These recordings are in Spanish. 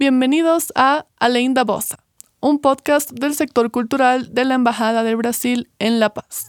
Bienvenidos a Além da Bossa, un podcast del sector cultural de la Embajada del Brasil en La Paz.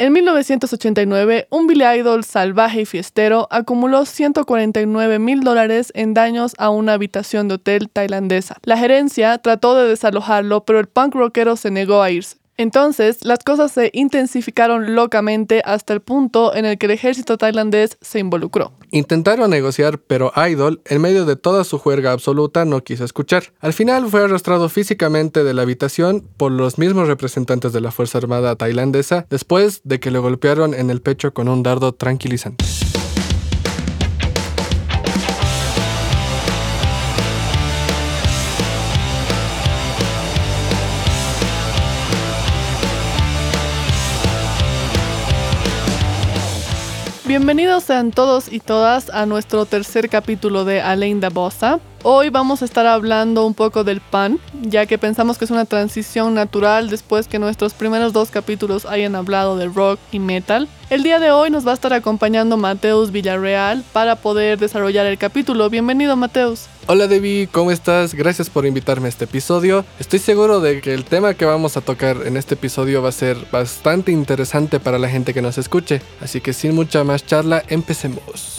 En 1989, un Billy Idol salvaje y fiestero acumuló 149 mil dólares en daños a una habitación de hotel tailandesa. La gerencia trató de desalojarlo, pero el punk rockero se negó a irse. Entonces, las cosas se intensificaron locamente hasta el punto en el que el ejército tailandés se involucró. Intentaron negociar, pero Idol, en medio de toda su juerga absoluta, no quiso escuchar. Al final fue arrastrado físicamente de la habitación por los mismos representantes de la Fuerza Armada tailandesa después de que le golpearon en el pecho con un dardo tranquilizante. Bienvenidos sean todos y todas a nuestro tercer capítulo de Alain Bossa. Hoy vamos a estar hablando un poco del pan, ya que pensamos que es una transición natural después que nuestros primeros dos capítulos hayan hablado de rock y metal. El día de hoy nos va a estar acompañando Mateus Villarreal para poder desarrollar el capítulo. Bienvenido Mateus. Hola Debbie, ¿cómo estás? Gracias por invitarme a este episodio. Estoy seguro de que el tema que vamos a tocar en este episodio va a ser bastante interesante para la gente que nos escuche. Así que sin mucha más charla, empecemos.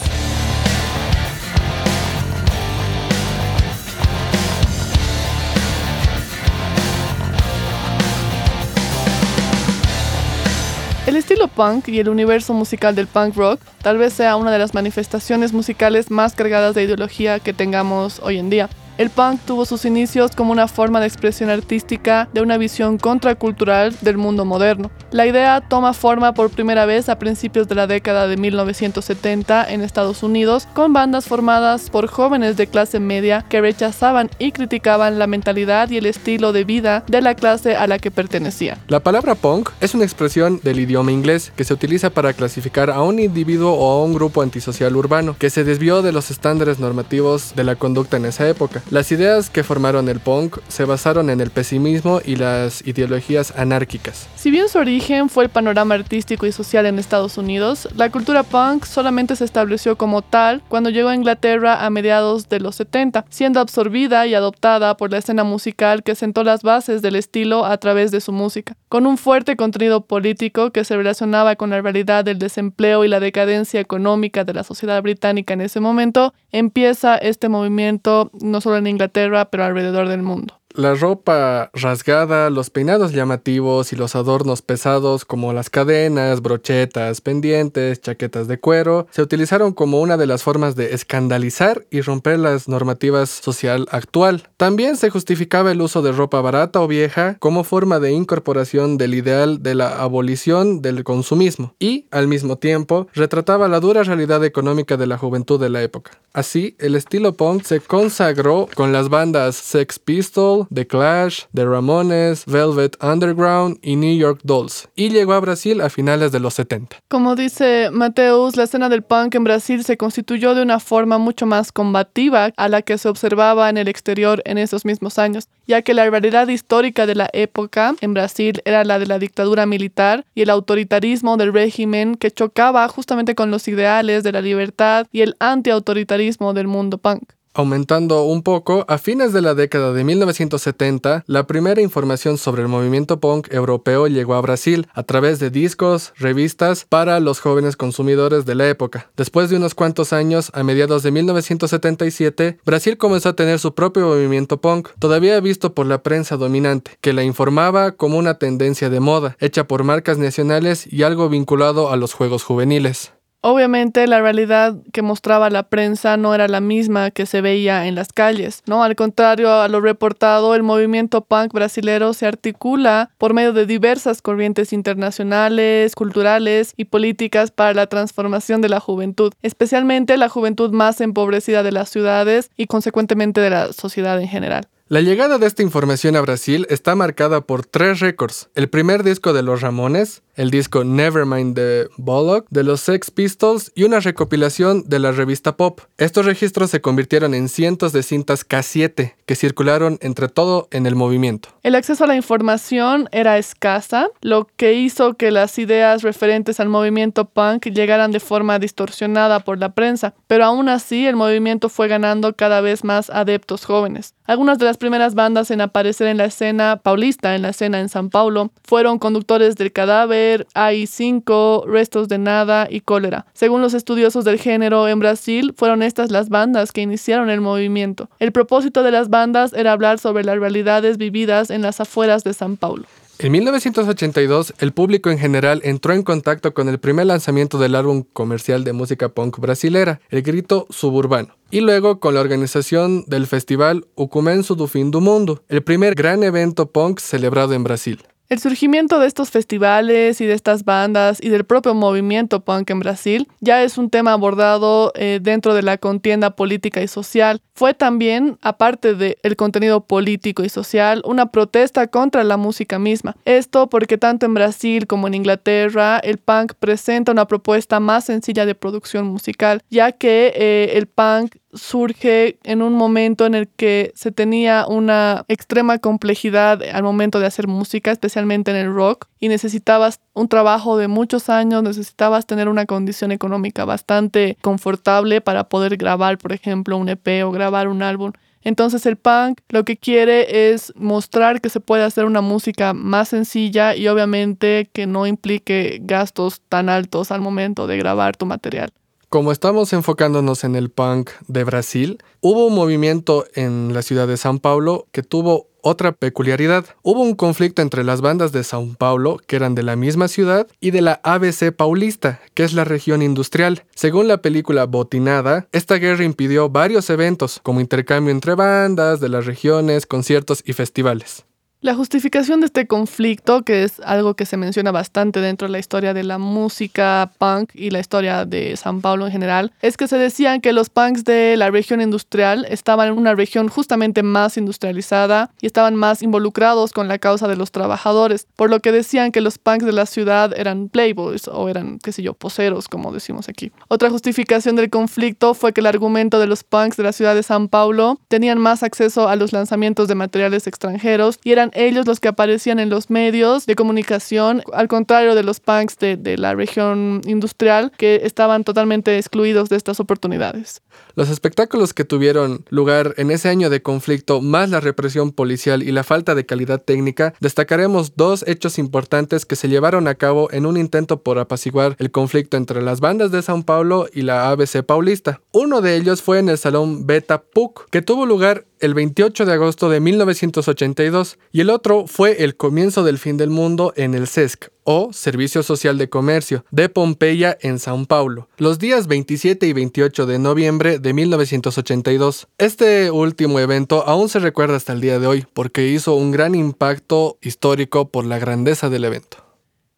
Y el universo musical del punk rock tal vez sea una de las manifestaciones musicales más cargadas de ideología que tengamos hoy en día. El punk tuvo sus inicios como una forma de expresión artística de una visión contracultural del mundo moderno. La idea toma forma por primera vez a principios de la década de 1970 en Estados Unidos con bandas formadas por jóvenes de clase media que rechazaban y criticaban la mentalidad y el estilo de vida de la clase a la que pertenecían. La palabra punk es una expresión del idioma inglés que se utiliza para clasificar a un individuo o a un grupo antisocial urbano que se desvió de los estándares normativos de la conducta en esa época. Las ideas que formaron el punk se basaron en el pesimismo y las ideologías anárquicas. Si bien su origen fue el panorama artístico y social en Estados Unidos, la cultura punk solamente se estableció como tal cuando llegó a Inglaterra a mediados de los 70, siendo absorbida y adoptada por la escena musical que sentó las bases del estilo a través de su música, con un fuerte contenido político que se relacionaba con la realidad del desempleo y la decadencia económica de la sociedad británica en ese momento, empieza este movimiento no solo en Inglaterra, pero alrededor del mundo. La ropa rasgada, los peinados llamativos y los adornos pesados como las cadenas, brochetas, pendientes, chaquetas de cuero, se utilizaron como una de las formas de escandalizar y romper las normativas social actual. También se justificaba el uso de ropa barata o vieja como forma de incorporación del ideal de la abolición del consumismo y, al mismo tiempo, retrataba la dura realidad económica de la juventud de la época. Así, el estilo punk se consagró con las bandas Sex Pistols, The Clash, The Ramones, Velvet Underground y New York Dolls, y llegó a Brasil a finales de los 70. Como dice Mateus, la escena del punk en Brasil se constituyó de una forma mucho más combativa a la que se observaba en el exterior en esos mismos años, ya que la realidad histórica de la época en Brasil era la de la dictadura militar y el autoritarismo del régimen que chocaba justamente con los ideales de la libertad y el antiautoritarismo del mundo punk. Aumentando un poco, a fines de la década de 1970, la primera información sobre el movimiento punk europeo llegó a Brasil a través de discos, revistas para los jóvenes consumidores de la época. Después de unos cuantos años, a mediados de 1977, Brasil comenzó a tener su propio movimiento punk, todavía visto por la prensa dominante, que la informaba como una tendencia de moda, hecha por marcas nacionales y algo vinculado a los juegos juveniles. Obviamente la realidad que mostraba la prensa no era la misma que se veía en las calles, ¿no? Al contrario a lo reportado, el movimiento punk brasilero se articula por medio de diversas corrientes internacionales, culturales y políticas para la transformación de la juventud, especialmente la juventud más empobrecida de las ciudades y consecuentemente de la sociedad en general. La llegada de esta información a Brasil está marcada por tres récords. El primer disco de Los Ramones, el disco Nevermind de Bullock, de los Sex Pistols y una recopilación de la revista Pop. Estos registros se convirtieron en cientos de cintas K7 que circularon entre todo en el movimiento. El acceso a la información era escasa, lo que hizo que las ideas referentes al movimiento punk llegaran de forma distorsionada por la prensa, pero aún así el movimiento fue ganando cada vez más adeptos jóvenes. Algunas de las primeras bandas en aparecer en la escena paulista, en la escena en San Paulo, fueron Conductores del Cadáver, AI5, Restos de Nada y Cólera. Según los estudiosos del género en Brasil, fueron estas las bandas que iniciaron el movimiento. El propósito de las bandas era hablar sobre las realidades vividas en las afueras de San Paulo. En 1982, el público en general entró en contacto con el primer lanzamiento del álbum comercial de música punk brasilera, El Grito Suburbano, y luego con la organización del festival Ucumenso do Fim do Mundo, el primer gran evento punk celebrado en Brasil. El surgimiento de estos festivales y de estas bandas y del propio movimiento punk en Brasil ya es un tema abordado eh, dentro de la contienda política y social. Fue también, aparte del contenido político y social, una protesta contra la música misma. Esto porque tanto en Brasil como en Inglaterra el punk presenta una propuesta más sencilla de producción musical, ya que eh, el punk surge en un momento en el que se tenía una extrema complejidad al momento de hacer música, especialmente en el rock, y necesitabas un trabajo de muchos años, necesitabas tener una condición económica bastante confortable para poder grabar, por ejemplo, un EP o grabar un álbum. Entonces el punk lo que quiere es mostrar que se puede hacer una música más sencilla y obviamente que no implique gastos tan altos al momento de grabar tu material. Como estamos enfocándonos en el punk de Brasil, hubo un movimiento en la ciudad de São Paulo que tuvo otra peculiaridad. Hubo un conflicto entre las bandas de São Paulo, que eran de la misma ciudad, y de la ABC Paulista, que es la región industrial. Según la película Botinada, esta guerra impidió varios eventos, como intercambio entre bandas de las regiones, conciertos y festivales. La justificación de este conflicto, que es algo que se menciona bastante dentro de la historia de la música punk y la historia de San Paulo en general, es que se decían que los punks de la región industrial estaban en una región justamente más industrializada y estaban más involucrados con la causa de los trabajadores, por lo que decían que los punks de la ciudad eran playboys o eran, qué sé yo, poseros, como decimos aquí. Otra justificación del conflicto fue que el argumento de los punks de la ciudad de San Paulo tenían más acceso a los lanzamientos de materiales extranjeros y eran ellos los que aparecían en los medios de comunicación, al contrario de los punks de, de la región industrial que estaban totalmente excluidos de estas oportunidades. Los espectáculos que tuvieron lugar en ese año de conflicto, más la represión policial y la falta de calidad técnica, destacaremos dos hechos importantes que se llevaron a cabo en un intento por apaciguar el conflicto entre las bandas de São Paulo y la ABC Paulista. Uno de ellos fue en el Salón Beta PUC, que tuvo lugar el 28 de agosto de 1982, y el otro fue el comienzo del fin del mundo en el CESC, o Servicio Social de Comercio, de Pompeya en Sao Paulo, los días 27 y 28 de noviembre de 1982. Este último evento aún se recuerda hasta el día de hoy porque hizo un gran impacto histórico por la grandeza del evento.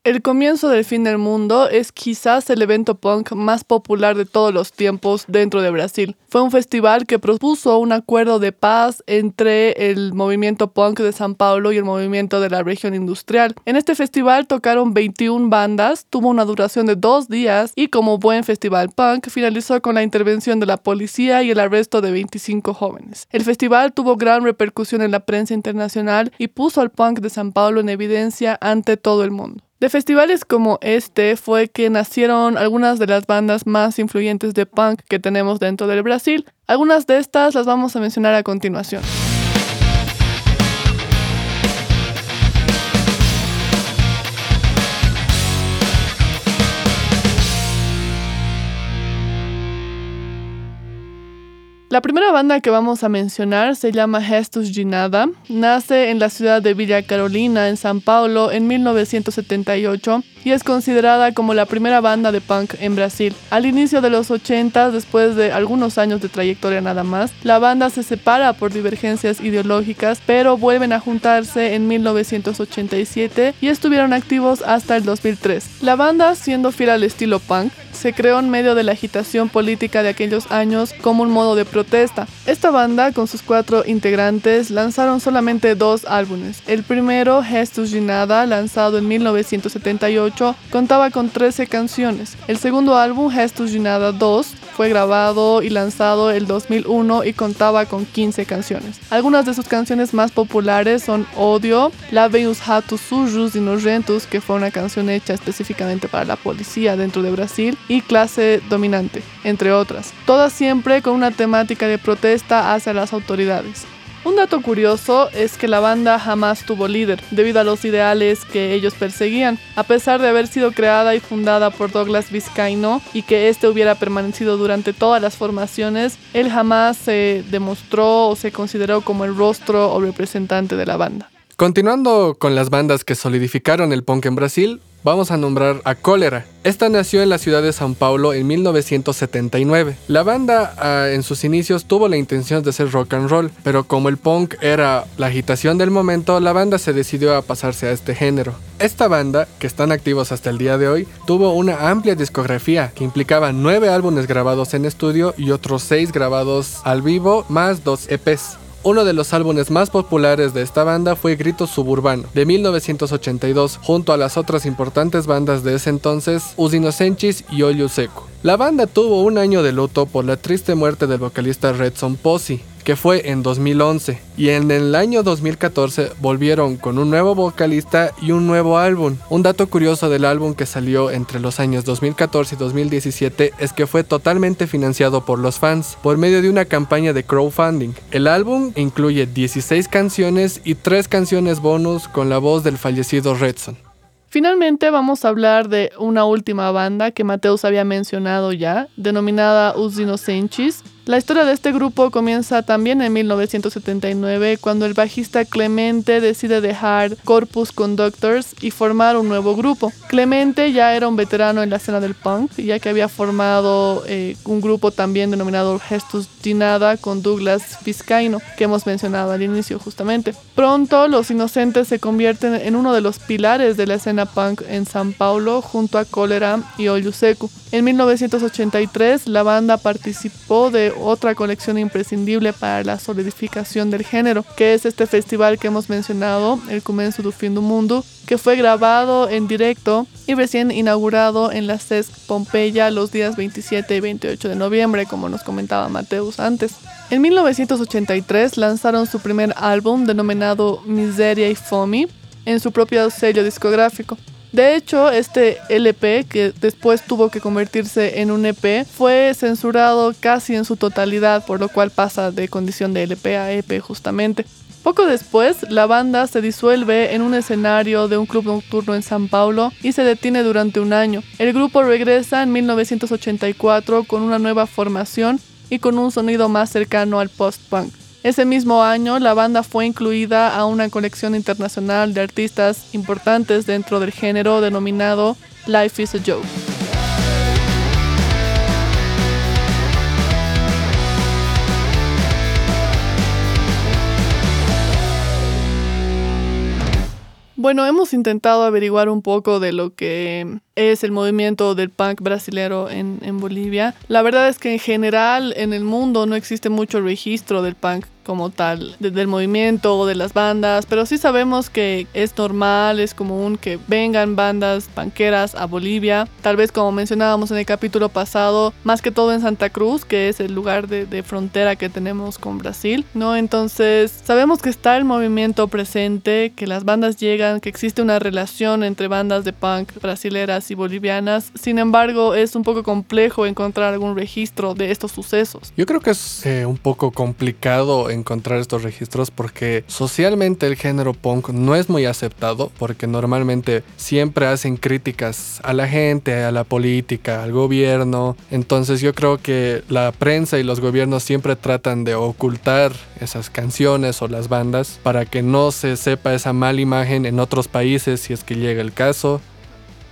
El comienzo del fin del mundo es quizás el evento punk más popular de todos los tiempos dentro de Brasil. Fue un festival que propuso un acuerdo de paz entre el movimiento punk de San Paulo y el movimiento de la región industrial. En este festival tocaron 21 bandas, tuvo una duración de dos días y como buen festival punk finalizó con la intervención de la policía y el arresto de 25 jóvenes. El festival tuvo gran repercusión en la prensa internacional y puso al punk de San Paulo en evidencia ante todo el mundo. De festivales como este fue que nacieron algunas de las bandas más influyentes de punk que tenemos dentro del Brasil. Algunas de estas las vamos a mencionar a continuación. La primera banda que vamos a mencionar se llama Gestus Ginada. Nace en la ciudad de Villa Carolina, en San Paulo, en 1978 y es considerada como la primera banda de punk en Brasil. Al inicio de los 80, después de algunos años de trayectoria nada más, la banda se separa por divergencias ideológicas, pero vuelven a juntarse en 1987 y estuvieron activos hasta el 2003. La banda, siendo fiel al estilo punk, se creó en medio de la agitación política de aquellos años como un modo de protesta. Esta banda, con sus cuatro integrantes, lanzaron solamente dos álbumes. El primero, Gestus Ginada, lanzado en 1978, contaba con 13 canciones. El segundo álbum, Gestus Ginada 2, fue grabado y lanzado el 2001 y contaba con 15 canciones. Algunas de sus canciones más populares son Odio, La Venus Hatus Sujus Inojentus, que fue una canción hecha específicamente para la policía dentro de Brasil, y Clase Dominante, entre otras. Todas siempre con una temática de protesta hacia las autoridades. Un dato curioso es que la banda jamás tuvo líder, debido a los ideales que ellos perseguían, a pesar de haber sido creada y fundada por Douglas Vizcaino y que este hubiera permanecido durante todas las formaciones, él jamás se demostró o se consideró como el rostro o representante de la banda. Continuando con las bandas que solidificaron el punk en Brasil, vamos a nombrar a Cólera. Esta nació en la ciudad de São Paulo en 1979. La banda ah, en sus inicios tuvo la intención de ser rock and roll, pero como el punk era la agitación del momento, la banda se decidió a pasarse a este género. Esta banda, que están activos hasta el día de hoy, tuvo una amplia discografía que implicaba nueve álbumes grabados en estudio y otros seis grabados al vivo, más dos EPs. Uno de los álbumes más populares de esta banda fue Grito Suburbano, de 1982, junto a las otras importantes bandas de ese entonces, Usinocenchis y Olio Seco. La banda tuvo un año de luto por la triste muerte del vocalista Redson Posse, que fue en 2011, y en el año 2014 volvieron con un nuevo vocalista y un nuevo álbum. Un dato curioso del álbum que salió entre los años 2014 y 2017 es que fue totalmente financiado por los fans por medio de una campaña de crowdfunding. El álbum incluye 16 canciones y 3 canciones bonus con la voz del fallecido Redson. Finalmente vamos a hablar de una última banda que Mateus había mencionado ya, denominada Inocentes, la historia de este grupo comienza también en 1979 cuando el bajista Clemente decide dejar Corpus Conductors y formar un nuevo grupo. Clemente ya era un veterano en la escena del punk, ya que había formado eh, un grupo también denominado Gestus Dinada con Douglas Vizcaino, que hemos mencionado al inicio justamente. Pronto los inocentes se convierten en uno de los pilares de la escena punk en San Paulo junto a Cólera y Oyuseku. En 1983 la banda participó de otra colección imprescindible para la solidificación del género, que es este festival que hemos mencionado, el Comenzo do Fin do Mundo, que fue grabado en directo y recién inaugurado en la CESC Pompeya los días 27 y 28 de noviembre, como nos comentaba Mateus antes. En 1983 lanzaron su primer álbum denominado Miseria y Fomi en su propio sello discográfico. De hecho, este LP, que después tuvo que convertirse en un EP, fue censurado casi en su totalidad, por lo cual pasa de condición de LP a EP justamente. Poco después, la banda se disuelve en un escenario de un club nocturno en San Paulo y se detiene durante un año. El grupo regresa en 1984 con una nueva formación y con un sonido más cercano al post-punk. Ese mismo año, la banda fue incluida a una colección internacional de artistas importantes dentro del género denominado Life is a Joke. Bueno, hemos intentado averiguar un poco de lo que es el movimiento del punk brasilero en, en, Bolivia. La verdad es que en general en el mundo no existe mucho registro del punk como tal, del movimiento o de las bandas, pero sí sabemos que es normal, es común que vengan bandas panqueras a Bolivia, tal vez como mencionábamos en el capítulo pasado, más que todo en Santa Cruz, que es el lugar de, de frontera que tenemos con Brasil, ¿no? Entonces, sabemos que está el movimiento presente, que las bandas llegan, que existe una relación entre bandas de punk brasileras y bolivianas, sin embargo, es un poco complejo encontrar algún registro de estos sucesos. Yo creo que es eh, un poco complicado encontrar estos registros porque socialmente el género punk no es muy aceptado porque normalmente siempre hacen críticas a la gente, a la política, al gobierno. Entonces yo creo que la prensa y los gobiernos siempre tratan de ocultar esas canciones o las bandas para que no se sepa esa mala imagen en otros países si es que llega el caso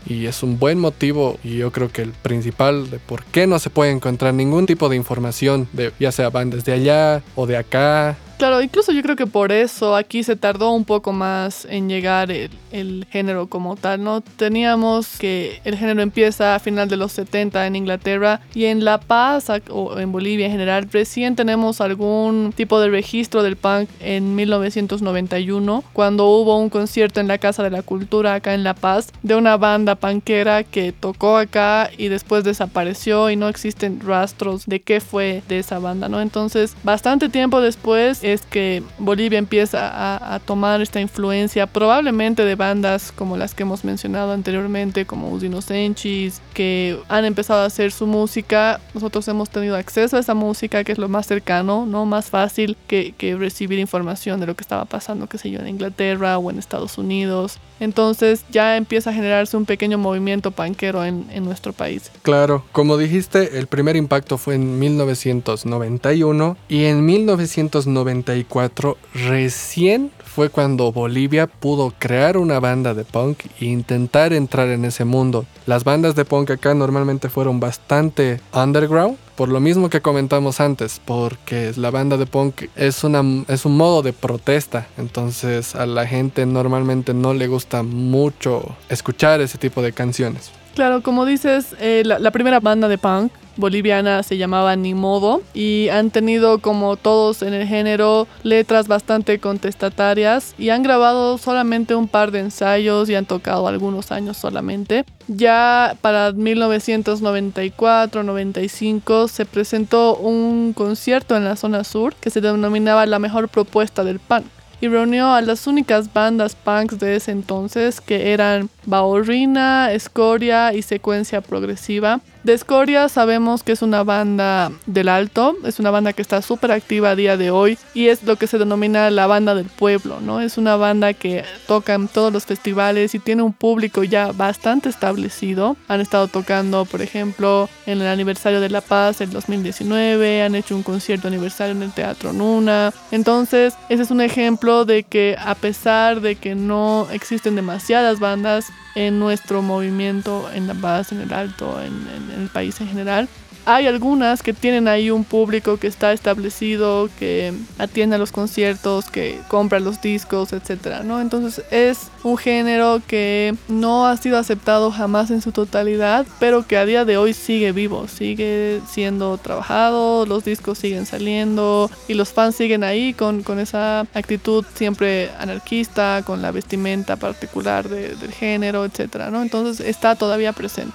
y es un buen motivo y yo creo que el principal de por qué no se puede encontrar ningún tipo de información de ya sea bandas de allá o de acá Claro, incluso yo creo que por eso aquí se tardó un poco más en llegar el, género como tal, ¿no? Teníamos que el género empieza a final de los 70 en Inglaterra y en La Paz o en Bolivia en general recién tenemos algún tipo de registro del punk en 1991 cuando hubo un concierto en la Casa de la Cultura acá en La Paz de una banda punkera que tocó acá y después desapareció y no existen rastros de qué fue de esa banda, ¿no? Entonces, bastante tiempo después es que Bolivia empieza a, tomar esta influencia probablemente de bandas como las que hemos mencionado anteriormente, como Usino Senchis, que han empezado a hacer su música. Nosotros hemos tenido acceso a esa música, que es lo más cercano, ¿no? Más fácil que, que recibir información de lo que estaba pasando, qué sé yo, en Inglaterra o en Estados Unidos. Entonces ya empieza a generarse un pequeño movimiento panquero en, nuestro país. Claro, como dijiste, el primer impacto fue en 1991 y en 1994 recién fue cuando Bolivia pudo crear una banda de punk e intentar entrar en ese mundo. Las bandas de punk acá normalmente fueron bastante underground, por lo mismo que comentamos antes, porque la banda de punk es, una, es un modo de protesta, entonces a la gente normalmente no le gusta mucho escuchar ese tipo de canciones. Claro, como dices, eh, la, primera banda de punk boliviana se llamaba Ni Modo y han tenido como todos en el género letras bastante contestatarias y han grabado solamente un par de ensayos y han tocado algunos años solamente. Ya para 1994-95 se presentó un concierto en la zona sur que se denominaba la mejor propuesta del punk y reunió a las únicas bandas punks de ese entonces que eran Baorrina, Escoria y Secuencia Progresiva. De Escoria sabemos que es una banda del alto, es una banda que está súper activa a día de hoy y es lo que se denomina la banda del pueblo, ¿no? Es una banda que toca en todos los festivales y tiene un público ya bastante establecido. Han estado tocando, por ejemplo, en el aniversario de La Paz el 2019, han hecho un concierto aniversario en el Teatro Nuna. Entonces, ese es un ejemplo de que a pesar de que no existen demasiadas bandas, en nuestro movimiento, en La Paz, en el Alto, en, el país en general. Hay algunas que tienen ahí un público que está establecido, que atiende a los conciertos, que compra los discos, etc. ¿no? Entonces es un género que no ha sido aceptado jamás en su totalidad, pero que a día de hoy sigue vivo, sigue siendo trabajado, los discos siguen saliendo y los fans siguen ahí con, con esa actitud siempre anarquista, con la vestimenta particular del género, etc. ¿no? Entonces está todavía presente.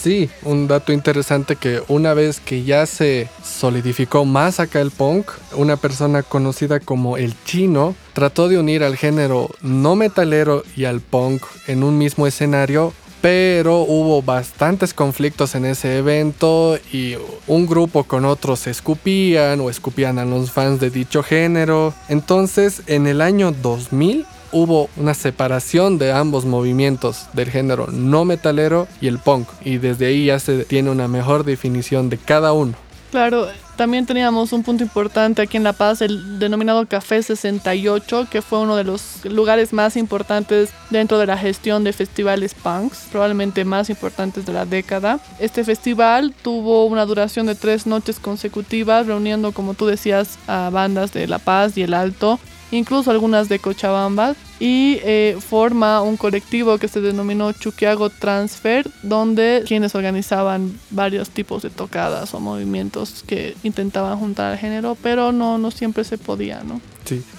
Sí, un dato interesante que una vez que ya se solidificó más acá el punk, una persona conocida como el chino trató de unir al género no metalero y al punk en un mismo escenario pero hubo bastantes conflictos en ese evento y un grupo con otros se escupían o escupían a los fans de dicho género. Entonces, en el año 2000 hubo una separación de ambos movimientos del género no metalero y el punk y desde ahí ya se tiene una mejor definición de cada uno. Claro, también teníamos un punto importante aquí en La Paz, el denominado Café 68, que fue uno de los lugares más importantes dentro de la gestión de festivales punks, probablemente más importantes de la década. Este festival tuvo una duración de tres noches consecutivas, reuniendo, como tú decías, a bandas de La Paz y El Alto incluso algunas de Cochabamba, y eh, forma un colectivo que se denominó Chuquiago Transfer, donde quienes organizaban varios tipos de tocadas o movimientos que intentaban juntar al género, pero no, no siempre se podía, ¿no?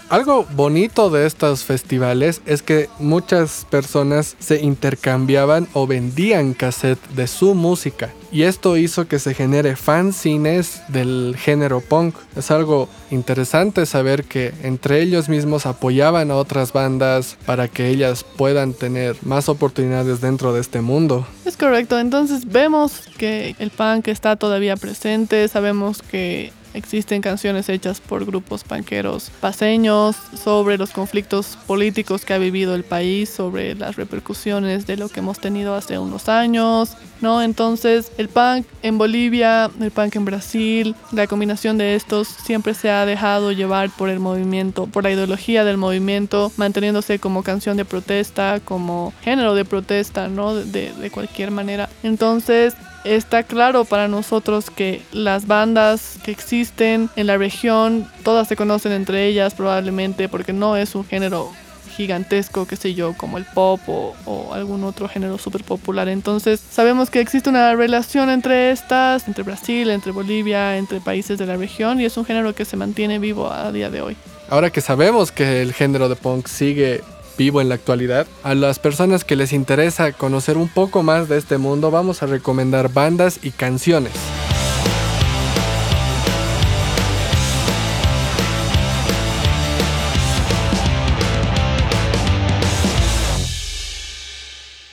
Algo bonito de estos festivales es que muchas personas se intercambiaban o vendían cassette de su música. Y esto hizo que se genere fanzines del género punk. Es algo interesante saber que entre ellos mismos apoyaban a otras bandas para que ellas puedan tener más oportunidades dentro de este mundo. Es correcto, entonces vemos que el punk está todavía presente, sabemos que Existen canciones hechas por grupos panqueros paseños sobre los conflictos políticos que ha vivido el país, sobre las repercusiones de lo que hemos tenido hace unos años, ¿no? Entonces, el punk en Bolivia, el punk en Brasil, la combinación de estos siempre se ha dejado llevar por el movimiento, por la ideología del movimiento, manteniéndose como canción de protesta, como género de protesta, ¿no? De, de cualquier manera. Entonces, está claro para nosotros que las bandas que existen en la región, todas se conocen entre ellas probablemente porque no es un género gigantesco, qué sé yo, como el pop o, algún otro género súper popular. Entonces sabemos que existe una relación entre estas, entre Brasil, entre Bolivia, entre países de la región y es un género que se mantiene vivo a día de hoy. Ahora que sabemos que el género de punk sigue vivo en la actualidad, a las personas que les interesa conocer un poco más de este mundo vamos a recomendar bandas y canciones.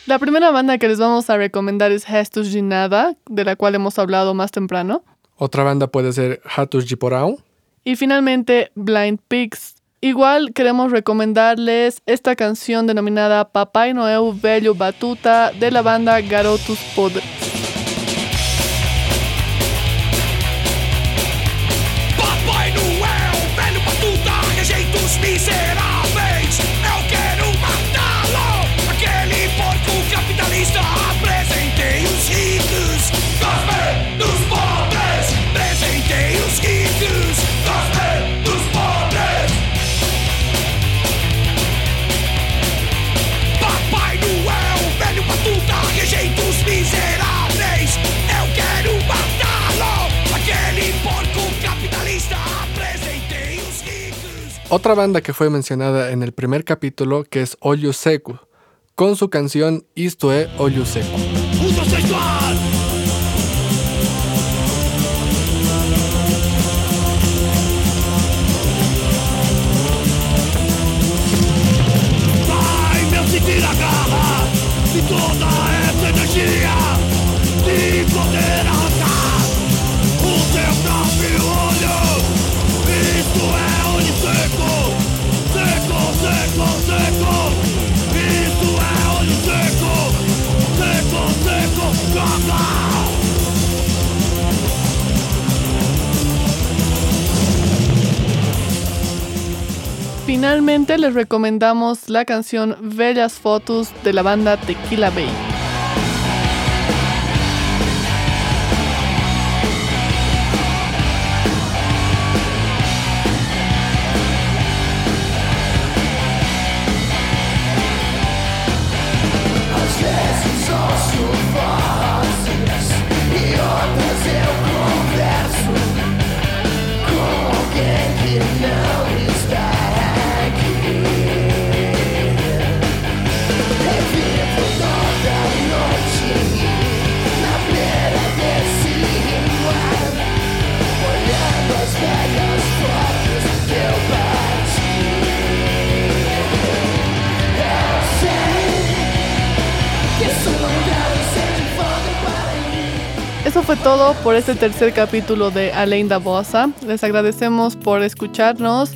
La primera banda que les vamos a recomendar es Hestus Ginada, de la cual hemos hablado más temprano. Otra banda puede ser Hatus. Y finalmente Blind Pigs. Igual queremos recomendarles esta canción denominada Papai Noel Velho Batuta de la banda Garotus Podres. Otra banda que fue mencionada en el primer capítulo que es Olho Seco, con su canción Isto é Finalmente les recomendamos la canción Bellas Fotos de la banda Tequila Bay. Eso fue todo por este tercer capítulo de Alain da Bossa. Les agradecemos por escucharnos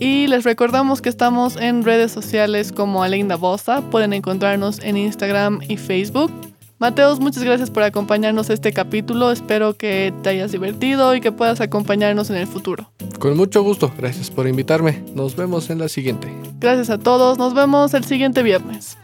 y les recordamos que estamos en redes sociales como Alain da Bossa. Pueden encontrarnos en Instagram y Facebook. Mateos, muchas gracias por acompañarnos este capítulo. Espero que te hayas divertido y que puedas acompañarnos en el futuro. Con mucho gusto, gracias por invitarme. Nos vemos en la siguiente. Gracias a todos. Nos vemos el siguiente viernes.